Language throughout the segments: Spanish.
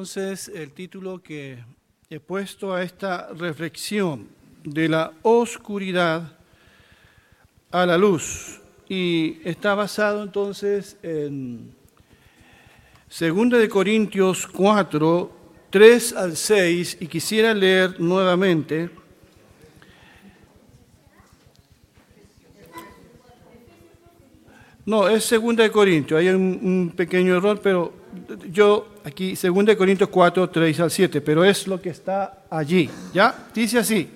Entonces el título que he puesto a esta reflexión de la oscuridad a la luz. Y está basado entonces en 2 de Corintios 4, 3 al 6, y quisiera leer nuevamente. No, es 2 de Corintios, hay un pequeño error, pero yo aquí, 2 Corintios 4, 3 al 7, pero es lo que está allí, ¿ya? Dice así,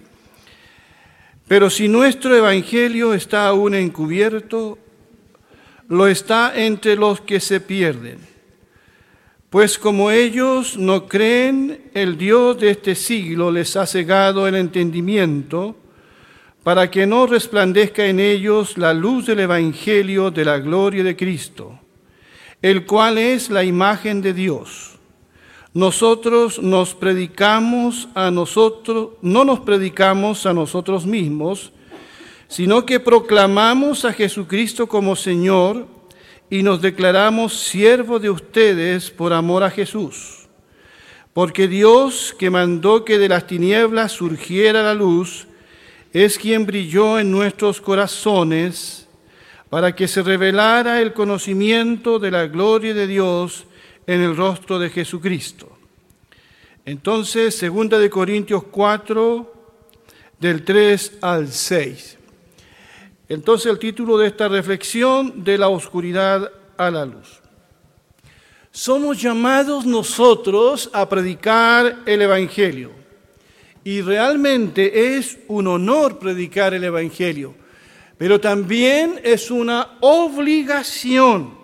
pero si nuestro evangelio está aún encubierto, lo está entre los que se pierden. Pues como ellos no creen, el Dios de este siglo les ha cegado el entendimiento para que no resplandezca en ellos la luz del Evangelio de la gloria de Cristo el cual es la imagen de Dios. Nosotros nos predicamos a nosotros, no nos predicamos a nosotros mismos, sino que proclamamos a Jesucristo como Señor y nos declaramos siervos de ustedes por amor a Jesús. Porque Dios, que mandó que de las tinieblas surgiera la luz, es quien brilló en nuestros corazones para que se revelara el conocimiento de la gloria de Dios en el rostro de Jesucristo. Entonces, segunda de Corintios 4, del 3 al 6. Entonces, el título de esta reflexión, de la oscuridad a la luz. Somos llamados nosotros a predicar el Evangelio. Y realmente es un honor predicar el Evangelio pero también es una obligación.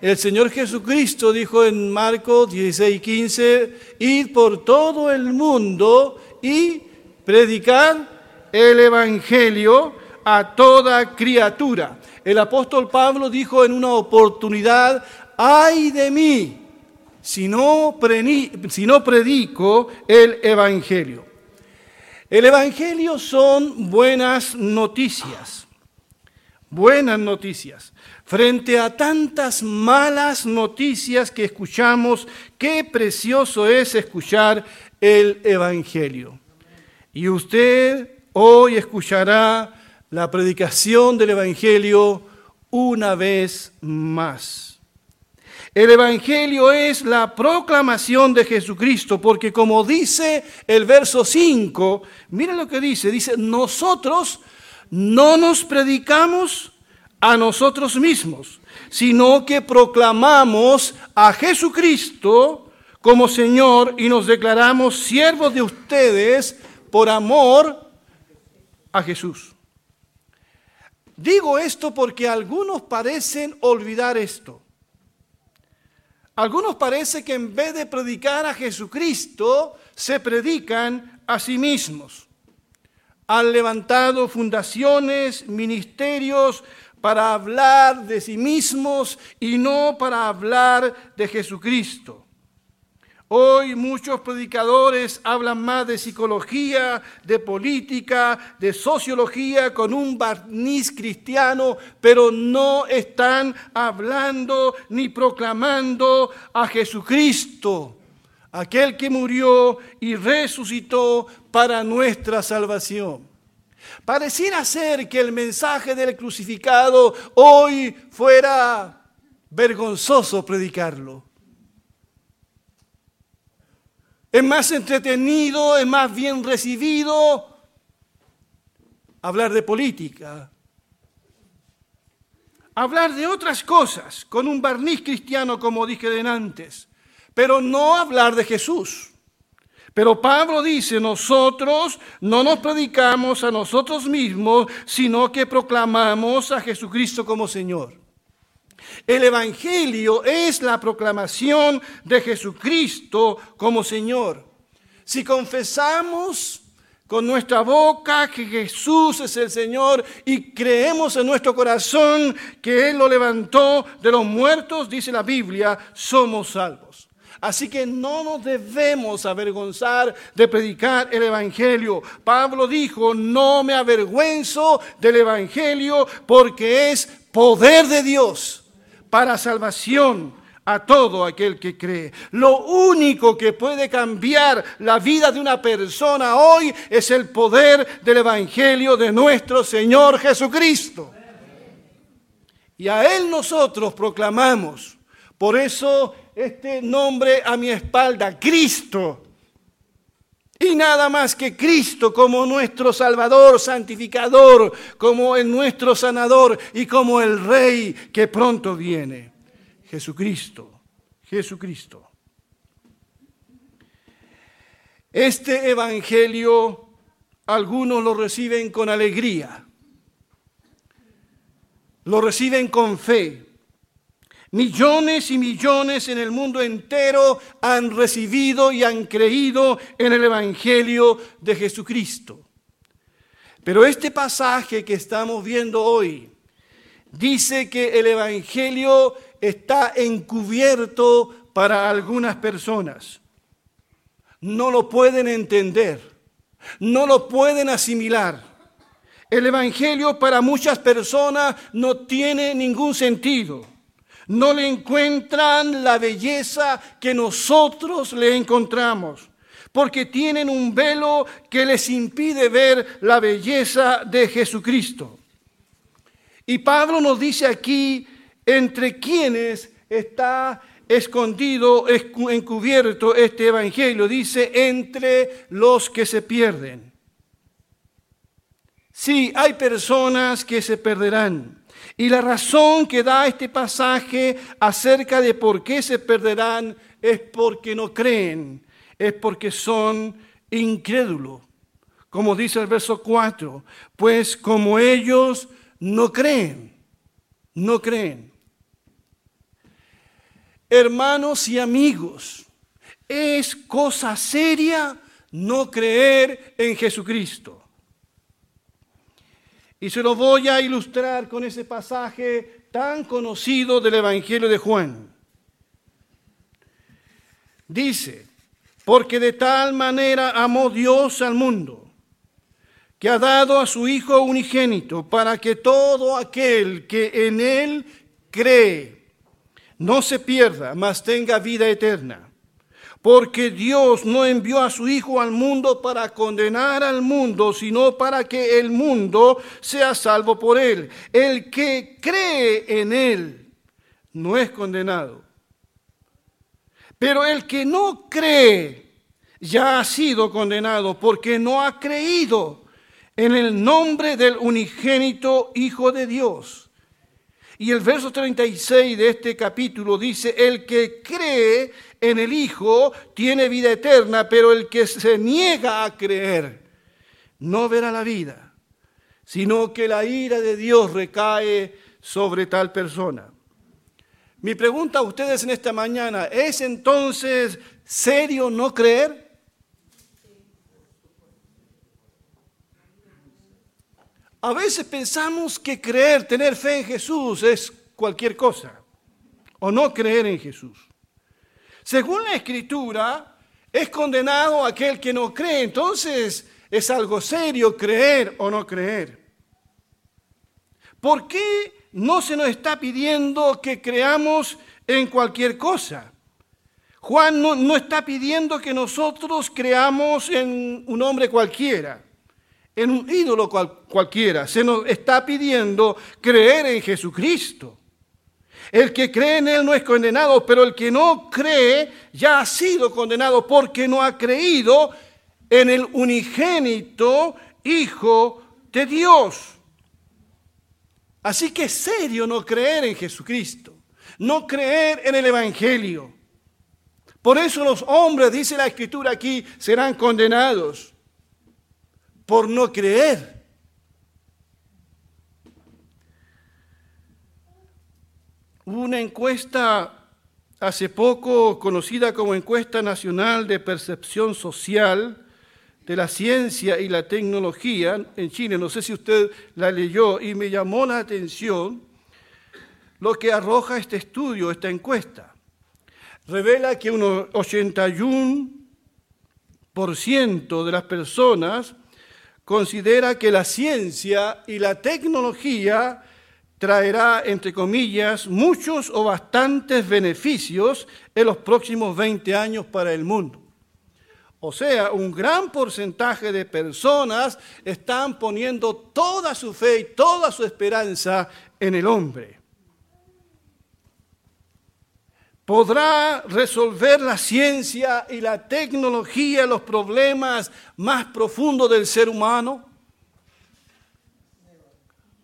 El Señor Jesucristo dijo en Marcos 16, 15, id por todo el mundo y predicar el Evangelio a toda criatura. El apóstol Pablo dijo en una oportunidad, ay de mí, si no, si no predico el Evangelio. El Evangelio son buenas noticias buenas noticias. Frente a tantas malas noticias que escuchamos, qué precioso es escuchar el Evangelio. Y usted hoy escuchará la predicación del Evangelio una vez más. El Evangelio es la proclamación de Jesucristo, porque como dice el verso 5, mira lo que dice, dice, nosotros no nos predicamos a nosotros mismos, sino que proclamamos a Jesucristo como Señor y nos declaramos siervos de ustedes por amor a Jesús. Digo esto porque algunos parecen olvidar esto. Algunos parece que en vez de predicar a Jesucristo, se predican a sí mismos han levantado fundaciones, ministerios para hablar de sí mismos y no para hablar de Jesucristo. Hoy muchos predicadores hablan más de psicología, de política, de sociología con un barniz cristiano, pero no están hablando ni proclamando a Jesucristo aquel que murió y resucitó para nuestra salvación. Pareciera ser que el mensaje del crucificado hoy fuera vergonzoso predicarlo. Es más entretenido, es más bien recibido hablar de política, hablar de otras cosas con un barniz cristiano como dije antes pero no hablar de Jesús. Pero Pablo dice, nosotros no nos predicamos a nosotros mismos, sino que proclamamos a Jesucristo como Señor. El Evangelio es la proclamación de Jesucristo como Señor. Si confesamos con nuestra boca que Jesús es el Señor y creemos en nuestro corazón que Él lo levantó de los muertos, dice la Biblia, somos salvos. Así que no nos debemos avergonzar de predicar el Evangelio. Pablo dijo, no me avergüenzo del Evangelio porque es poder de Dios para salvación a todo aquel que cree. Lo único que puede cambiar la vida de una persona hoy es el poder del Evangelio de nuestro Señor Jesucristo. Y a Él nosotros proclamamos. Por eso este nombre a mi espalda, Cristo. Y nada más que Cristo como nuestro Salvador, santificador, como nuestro sanador y como el Rey que pronto viene. Jesucristo, Jesucristo. Este Evangelio algunos lo reciben con alegría, lo reciben con fe. Millones y millones en el mundo entero han recibido y han creído en el Evangelio de Jesucristo. Pero este pasaje que estamos viendo hoy dice que el Evangelio está encubierto para algunas personas. No lo pueden entender, no lo pueden asimilar. El Evangelio para muchas personas no tiene ningún sentido. No le encuentran la belleza que nosotros le encontramos, porque tienen un velo que les impide ver la belleza de Jesucristo. Y Pablo nos dice aquí entre quienes está escondido, encubierto este evangelio. Dice, entre los que se pierden. Sí, hay personas que se perderán. Y la razón que da este pasaje acerca de por qué se perderán es porque no creen, es porque son incrédulos. Como dice el verso 4, pues como ellos no creen, no creen. Hermanos y amigos, es cosa seria no creer en Jesucristo. Y se lo voy a ilustrar con ese pasaje tan conocido del Evangelio de Juan. Dice, porque de tal manera amó Dios al mundo, que ha dado a su Hijo unigénito, para que todo aquel que en Él cree no se pierda, mas tenga vida eterna. Porque Dios no envió a su Hijo al mundo para condenar al mundo, sino para que el mundo sea salvo por él. El que cree en él no es condenado. Pero el que no cree ya ha sido condenado porque no ha creído en el nombre del unigénito Hijo de Dios. Y el verso 36 de este capítulo dice, el que cree en el Hijo tiene vida eterna, pero el que se niega a creer no verá la vida, sino que la ira de Dios recae sobre tal persona. Mi pregunta a ustedes en esta mañana, ¿es entonces serio no creer? A veces pensamos que creer, tener fe en Jesús es cualquier cosa, o no creer en Jesús. Según la Escritura, es condenado aquel que no cree, entonces es algo serio creer o no creer. ¿Por qué no se nos está pidiendo que creamos en cualquier cosa? Juan no, no está pidiendo que nosotros creamos en un hombre cualquiera en un ídolo cualquiera. Se nos está pidiendo creer en Jesucristo. El que cree en Él no es condenado, pero el que no cree ya ha sido condenado porque no ha creído en el unigénito Hijo de Dios. Así que es serio no creer en Jesucristo, no creer en el Evangelio. Por eso los hombres, dice la Escritura aquí, serán condenados por no creer. Una encuesta hace poco conocida como Encuesta Nacional de Percepción Social de la Ciencia y la Tecnología en Chile. No sé si usted la leyó y me llamó la atención lo que arroja este estudio, esta encuesta. Revela que un 81% de las personas considera que la ciencia y la tecnología traerá, entre comillas, muchos o bastantes beneficios en los próximos 20 años para el mundo. O sea, un gran porcentaje de personas están poniendo toda su fe y toda su esperanza en el hombre. ¿Podrá resolver la ciencia y la tecnología los problemas más profundos del ser humano?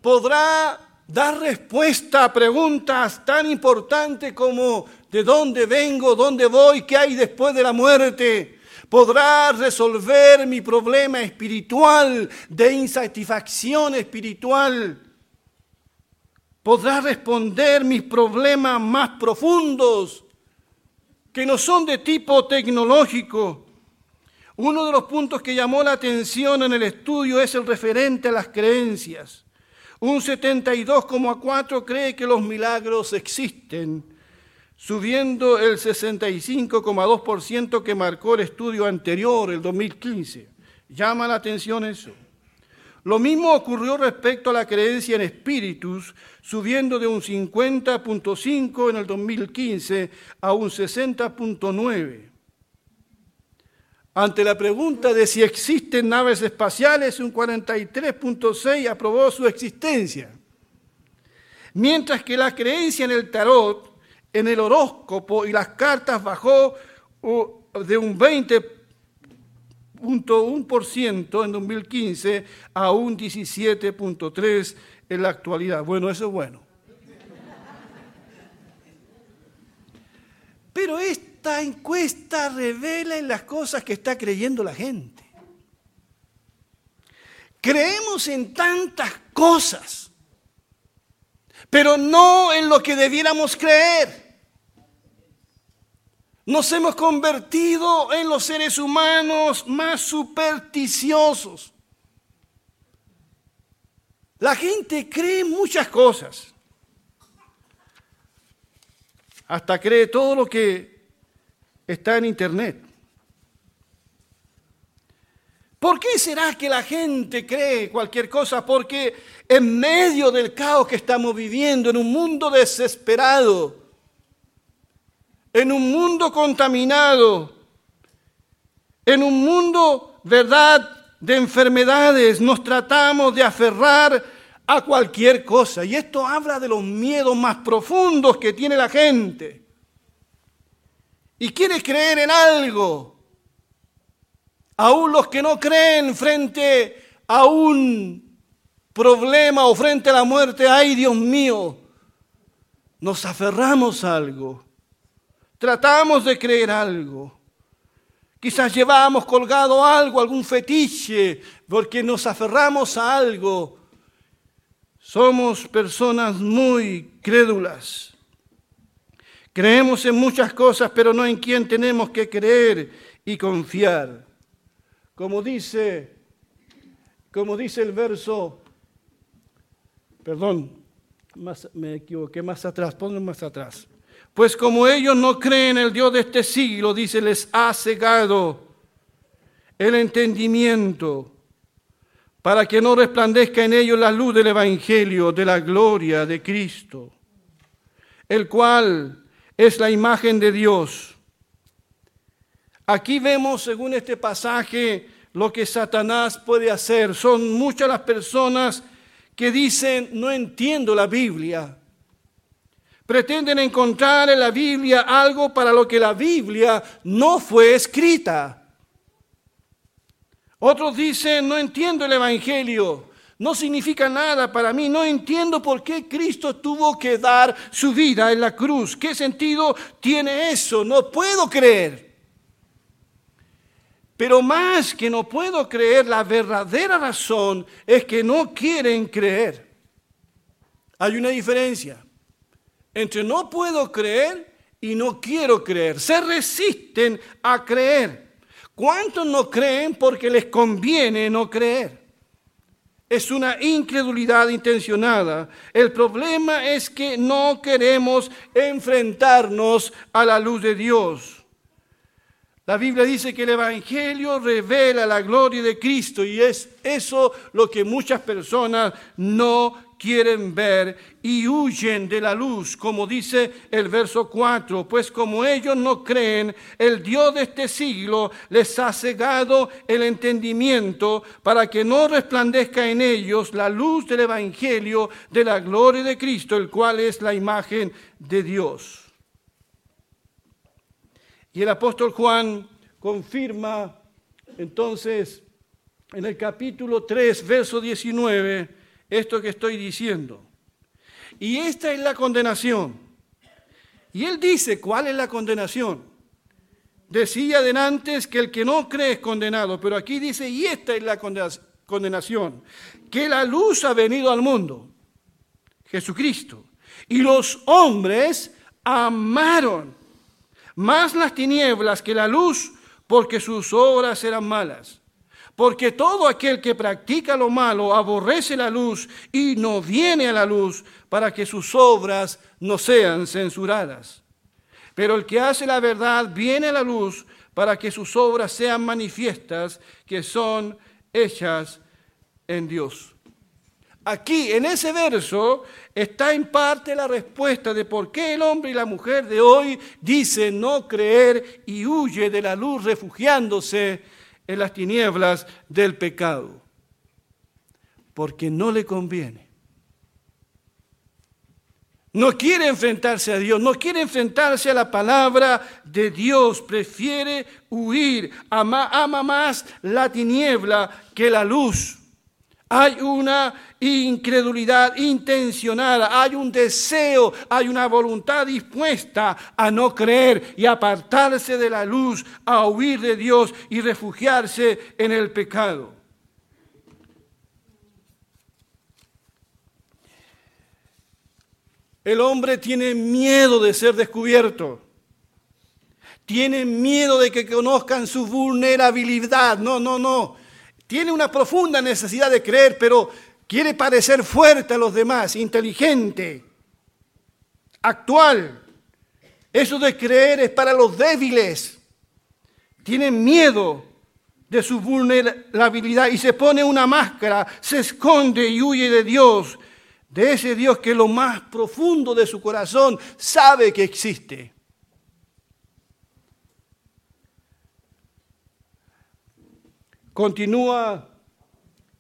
¿Podrá dar respuesta a preguntas tan importantes como ¿de dónde vengo? ¿Dónde voy? ¿Qué hay después de la muerte? podrá resolver mi problema espiritual de insatisfacción espiritual. Podrá responder mis problemas más profundos que no son de tipo tecnológico. Uno de los puntos que llamó la atención en el estudio es el referente a las creencias. Un 72,4 cree que los milagros existen subiendo el 65,2% que marcó el estudio anterior, el 2015. Llama la atención eso. Lo mismo ocurrió respecto a la creencia en espíritus, subiendo de un 50.5 en el 2015 a un 60.9. Ante la pregunta de si existen naves espaciales, un 43.6 aprobó su existencia. Mientras que la creencia en el tarot en el horóscopo y las cartas bajó de un 20.1% en 2015 a un 17.3% en la actualidad. Bueno, eso es bueno. Pero esta encuesta revela en las cosas que está creyendo la gente. Creemos en tantas cosas pero no en lo que debiéramos creer. Nos hemos convertido en los seres humanos más supersticiosos. La gente cree muchas cosas. Hasta cree todo lo que está en Internet. ¿Por qué será que la gente cree cualquier cosa? Porque en medio del caos que estamos viviendo, en un mundo desesperado, en un mundo contaminado, en un mundo, verdad, de enfermedades, nos tratamos de aferrar a cualquier cosa. Y esto habla de los miedos más profundos que tiene la gente. Y quiere creer en algo aún los que no creen frente a un problema o frente a la muerte, ay Dios mío, nos aferramos a algo, tratamos de creer algo. Quizás llevamos colgado algo, algún fetiche, porque nos aferramos a algo. Somos personas muy crédulas. Creemos en muchas cosas, pero no en quién tenemos que creer y confiar. Como dice, como dice el verso, perdón, me equivoqué más atrás, pongan más atrás. Pues como ellos no creen en el Dios de este siglo, dice, les ha cegado el entendimiento para que no resplandezca en ellos la luz del Evangelio, de la gloria de Cristo, el cual es la imagen de Dios Aquí vemos, según este pasaje, lo que Satanás puede hacer. Son muchas las personas que dicen, no entiendo la Biblia. Pretenden encontrar en la Biblia algo para lo que la Biblia no fue escrita. Otros dicen, no entiendo el Evangelio, no significa nada para mí, no entiendo por qué Cristo tuvo que dar su vida en la cruz. ¿Qué sentido tiene eso? No puedo creer. Pero más que no puedo creer, la verdadera razón es que no quieren creer. Hay una diferencia entre no puedo creer y no quiero creer. Se resisten a creer. ¿Cuántos no creen porque les conviene no creer? Es una incredulidad intencionada. El problema es que no queremos enfrentarnos a la luz de Dios. La Biblia dice que el Evangelio revela la gloria de Cristo y es eso lo que muchas personas no quieren ver y huyen de la luz, como dice el verso 4, pues como ellos no creen, el Dios de este siglo les ha cegado el entendimiento para que no resplandezca en ellos la luz del Evangelio de la gloria de Cristo, el cual es la imagen de Dios. Y el apóstol Juan confirma entonces en el capítulo 3, verso 19, esto que estoy diciendo. Y esta es la condenación. Y él dice, ¿cuál es la condenación? Decía antes que el que no cree es condenado, pero aquí dice, y esta es la condenación, que la luz ha venido al mundo, Jesucristo, y los hombres amaron más las tinieblas que la luz, porque sus obras eran malas. Porque todo aquel que practica lo malo aborrece la luz y no viene a la luz para que sus obras no sean censuradas. Pero el que hace la verdad viene a la luz para que sus obras sean manifiestas, que son hechas en Dios. Aquí, en ese verso, está en parte la respuesta de por qué el hombre y la mujer de hoy dicen no creer y huye de la luz refugiándose en las tinieblas del pecado. Porque no le conviene. No quiere enfrentarse a Dios, no quiere enfrentarse a la palabra de Dios, prefiere huir, ama, ama más la tiniebla que la luz. Hay una incredulidad intencionada, hay un deseo, hay una voluntad dispuesta a no creer y apartarse de la luz, a huir de Dios y refugiarse en el pecado. El hombre tiene miedo de ser descubierto. Tiene miedo de que conozcan su vulnerabilidad. No, no, no tiene una profunda necesidad de creer, pero quiere parecer fuerte a los demás, inteligente, actual. Eso de creer es para los débiles. Tienen miedo de su vulnerabilidad y se pone una máscara, se esconde y huye de Dios, de ese Dios que lo más profundo de su corazón sabe que existe. Continúa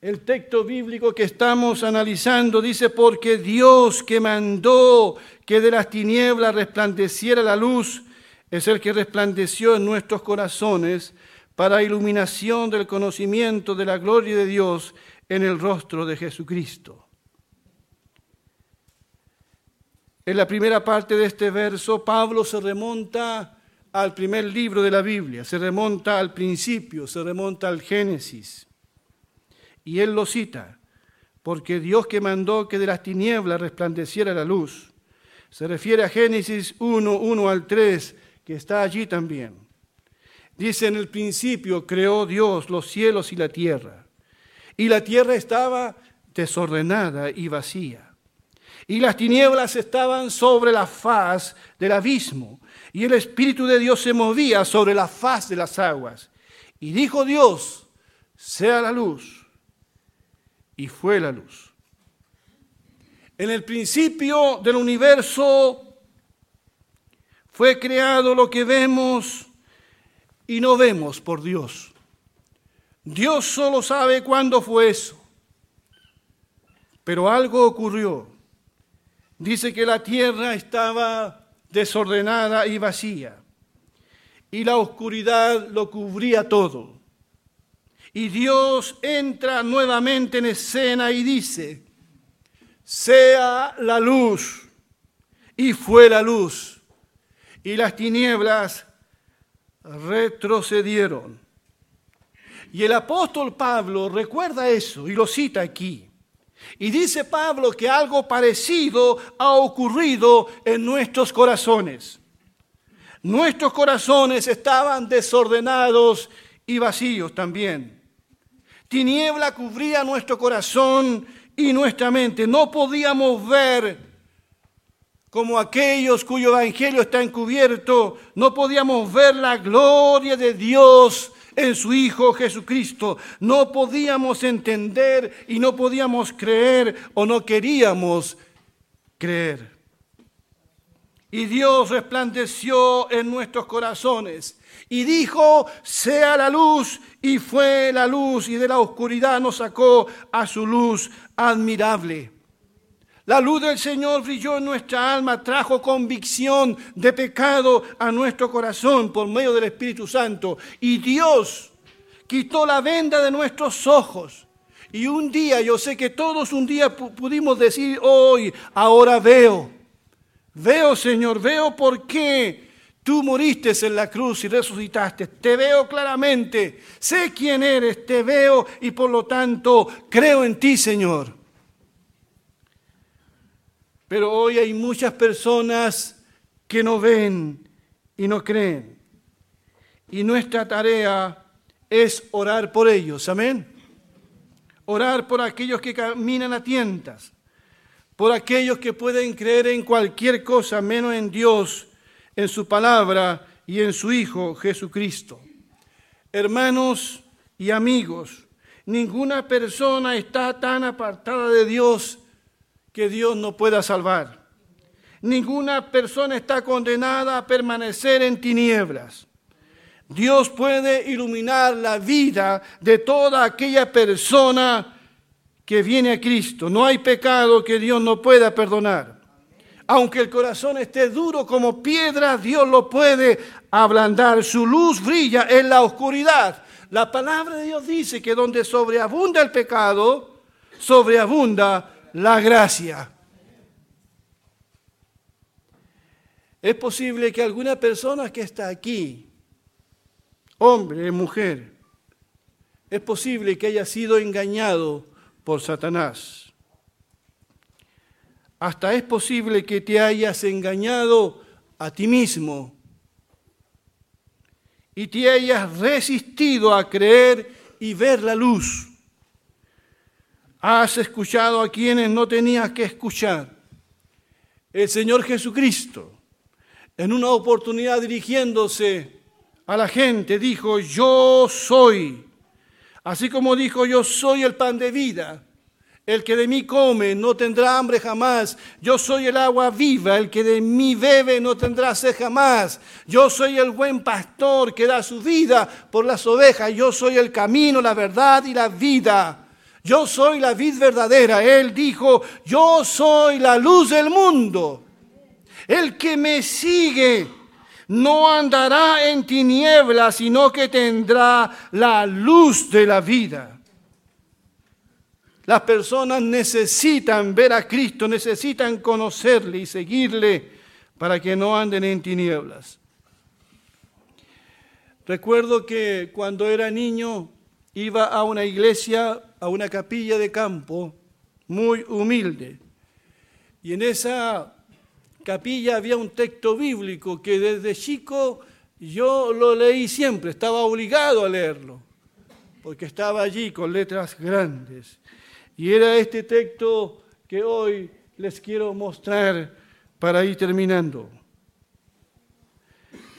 el texto bíblico que estamos analizando, dice, porque Dios que mandó que de las tinieblas resplandeciera la luz, es el que resplandeció en nuestros corazones para iluminación del conocimiento de la gloria de Dios en el rostro de Jesucristo. En la primera parte de este verso, Pablo se remonta al primer libro de la Biblia, se remonta al principio, se remonta al Génesis. Y él lo cita, porque Dios que mandó que de las tinieblas resplandeciera la luz, se refiere a Génesis 1, 1 al 3, que está allí también. Dice, en el principio creó Dios los cielos y la tierra, y la tierra estaba desordenada y vacía, y las tinieblas estaban sobre la faz del abismo, y el Espíritu de Dios se movía sobre la faz de las aguas. Y dijo Dios, sea la luz. Y fue la luz. En el principio del universo fue creado lo que vemos y no vemos por Dios. Dios solo sabe cuándo fue eso. Pero algo ocurrió. Dice que la tierra estaba desordenada y vacía. Y la oscuridad lo cubría todo. Y Dios entra nuevamente en escena y dice, sea la luz. Y fue la luz. Y las tinieblas retrocedieron. Y el apóstol Pablo recuerda eso y lo cita aquí. Y dice Pablo que algo parecido ha ocurrido en nuestros corazones. Nuestros corazones estaban desordenados y vacíos también. Tiniebla cubría nuestro corazón y nuestra mente. No podíamos ver como aquellos cuyo evangelio está encubierto, no podíamos ver la gloria de Dios en su Hijo Jesucristo. No podíamos entender y no podíamos creer o no queríamos creer. Y Dios resplandeció en nuestros corazones y dijo, sea la luz, y fue la luz, y de la oscuridad nos sacó a su luz admirable. La luz del Señor brilló en nuestra alma, trajo convicción de pecado a nuestro corazón por medio del Espíritu Santo. Y Dios quitó la venda de nuestros ojos. Y un día, yo sé que todos un día pudimos decir hoy, ahora veo. Veo, Señor, veo por qué tú moriste en la cruz y resucitaste. Te veo claramente. Sé quién eres, te veo y por lo tanto creo en ti, Señor. Pero hoy hay muchas personas que no ven y no creen. Y nuestra tarea es orar por ellos. Amén. Orar por aquellos que caminan a tientas. Por aquellos que pueden creer en cualquier cosa menos en Dios, en su palabra y en su Hijo Jesucristo. Hermanos y amigos, ninguna persona está tan apartada de Dios que Dios no pueda salvar. Ninguna persona está condenada a permanecer en tinieblas. Dios puede iluminar la vida de toda aquella persona que viene a Cristo. No hay pecado que Dios no pueda perdonar. Aunque el corazón esté duro como piedra, Dios lo puede ablandar. Su luz brilla en la oscuridad. La palabra de Dios dice que donde sobreabunda el pecado, sobreabunda la gracia. Es posible que alguna persona que está aquí, hombre, mujer, es posible que haya sido engañado por Satanás. Hasta es posible que te hayas engañado a ti mismo y te hayas resistido a creer y ver la luz. Has escuchado a quienes no tenías que escuchar. El Señor Jesucristo, en una oportunidad dirigiéndose a la gente, dijo, yo soy. Así como dijo, yo soy el pan de vida. El que de mí come no tendrá hambre jamás. Yo soy el agua viva. El que de mí bebe no tendrá sed jamás. Yo soy el buen pastor que da su vida por las ovejas. Yo soy el camino, la verdad y la vida. Yo soy la vid verdadera. Él dijo, yo soy la luz del mundo. El que me sigue no andará en tinieblas, sino que tendrá la luz de la vida. Las personas necesitan ver a Cristo, necesitan conocerle y seguirle para que no anden en tinieblas. Recuerdo que cuando era niño iba a una iglesia, a una capilla de campo muy humilde. Y en esa capilla había un texto bíblico que desde chico yo lo leí siempre, estaba obligado a leerlo, porque estaba allí con letras grandes. Y era este texto que hoy les quiero mostrar para ir terminando.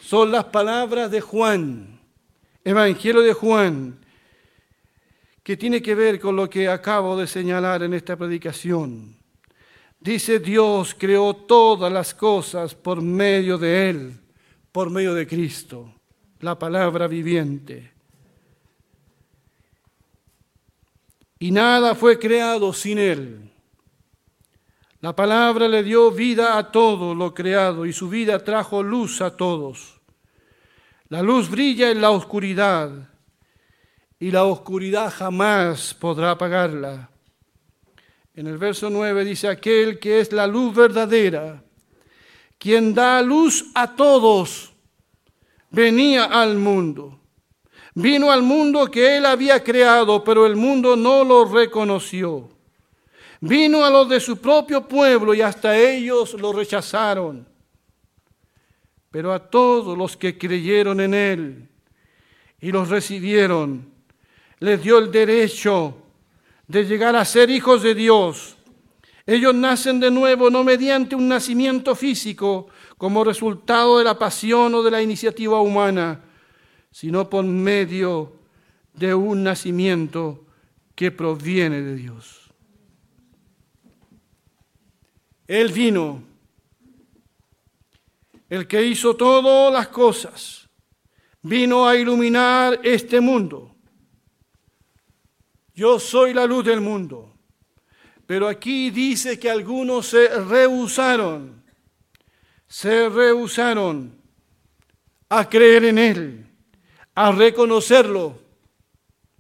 Son las palabras de Juan, Evangelio de Jun, que tiene que ver con lo que acabo de señalar en esta predicación. Dice Dios creó todas las cosas por medio de Él, por medio de Cristo, la palabra viviente. Y nada fue creado sin Él. La palabra le dio vida a todo lo creado y su vida trajo luz a todos. La luz brilla en la oscuridad y la oscuridad jamás podrá apagarla. En el verso 9 dice, aquel que es la luz verdadera, quien da luz a todos, venía al mundo. Vino al mundo que él había creado, pero el mundo no lo reconoció. Vino a los de su propio pueblo y hasta ellos lo rechazaron. Pero a todos los que creyeron en él y los recibieron, les dio el derecho de llegar a ser hijos de Dios. Ellos nacen de nuevo no mediante un nacimiento físico como resultado de la pasión o de la iniciativa humana, sino por medio de un nacimiento que proviene de Dios. Él vino, el que hizo todas las cosas, vino a iluminar este mundo. Yo soy la luz del mundo. Pero aquí dice que algunos se rehusaron, se rehusaron a creer en Él, a reconocerlo.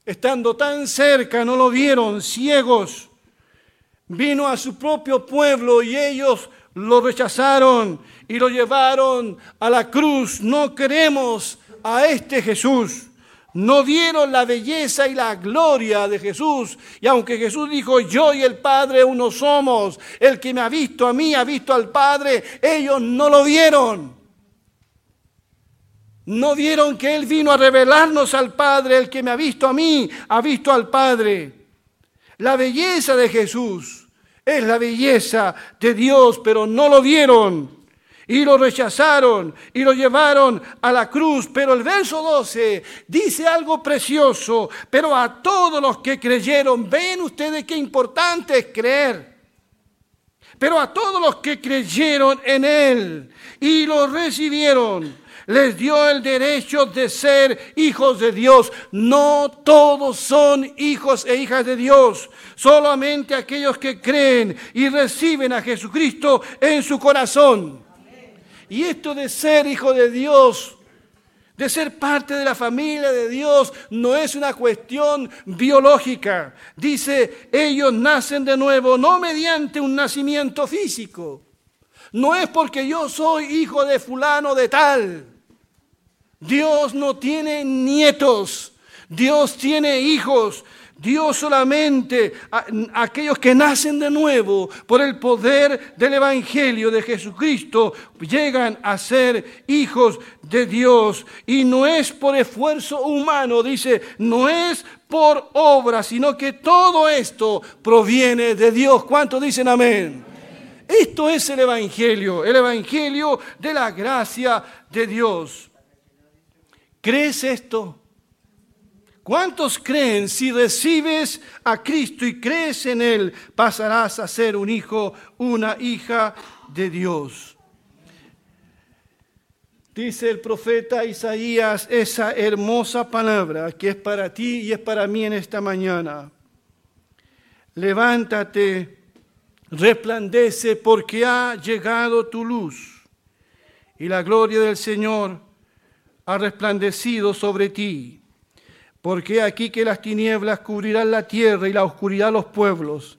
Estando tan cerca, no lo vieron, ciegos. Vino a su propio pueblo y ellos lo rechazaron y lo llevaron a la cruz. No queremos a este Jesús no vieron la belleza y la gloria de Jesús. Y aunque Jesús dijo, yo y el Padre uno somos, el que me ha visto a mí ha visto al Padre, ellos no lo vieron. No vieron que Él vino a revelarnos al Padre, el que me ha visto a mí ha visto al Padre. La belleza de Jesús es la belleza de Dios, pero no lo vieron y lo rechazaron y lo llevaron a la cruz. Pero el verso 12 dice algo precioso, pero a todos los que creyeron, ven ustedes qué importante es creer. Pero a todos los que creyeron en Él y lo recibieron, les dio el derecho de ser hijos de Dios. No todos son hijos e hijas de Dios, solamente aquellos que creen y reciben a Jesucristo en su corazón. Y esto de ser hijo de Dios, de ser parte de la familia de Dios, no es una cuestión biológica. Dice, ellos nacen de nuevo, no mediante un nacimiento físico. No es porque yo soy hijo de fulano de tal. Dios no tiene nietos, Dios tiene hijos. Dios solamente a, aquellos que nacen de nuevo por el poder del Evangelio de Jesucristo llegan a ser hijos de Dios. Y no es por esfuerzo humano, dice, no es por obra, sino que todo esto proviene de Dios. ¿Cuántos dicen amén? Esto es el Evangelio, el Evangelio de la gracia de Dios. ¿Crees esto? ¿Cuántos creen si recibes a Cristo y crees en Él, pasarás a ser un hijo, una hija de Dios? Dice el profeta Isaías esa hermosa palabra que es para ti y es para mí en esta mañana. Levántate, resplandece porque ha llegado tu luz y la gloria del Señor ha resplandecido sobre ti. Porque aquí que las tinieblas cubrirán la tierra y la oscuridad los pueblos,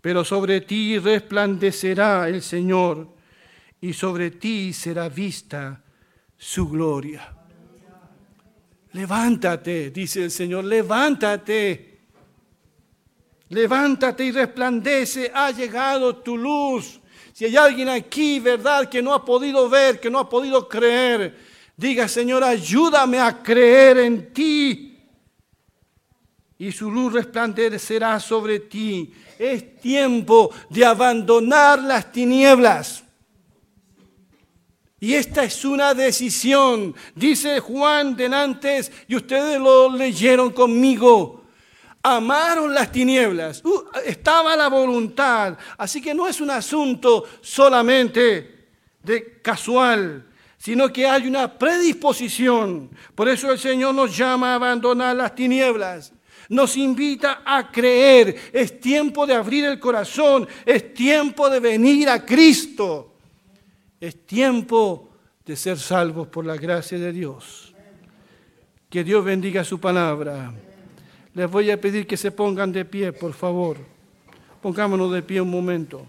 pero sobre ti resplandecerá el Señor y sobre ti será vista su gloria. Levántate, dice el Señor, levántate. Levántate y resplandece, ha llegado tu luz. Si hay alguien aquí, verdad, que no ha podido ver, que no ha podido creer, diga, Señor, ayúdame a creer en ti y su luz resplandecerá sobre ti. Es tiempo de abandonar las tinieblas. Y esta es una decisión, dice Juan antes, y ustedes lo leyeron conmigo. Amaron las tinieblas, uh, estaba la voluntad, así que no es un asunto solamente de casual, sino que hay una predisposición. Por eso el Señor nos llama a abandonar las tinieblas nos invita a creer. Es tiempo de abrir el corazón, es tiempo de venir a Cristo. Es tiempo de ser salvos por la gracia de Dios. Que Dios bendiga su palabra. Les voy a pedir que se pongan de pie, por favor. Pongámonos de pie un momento.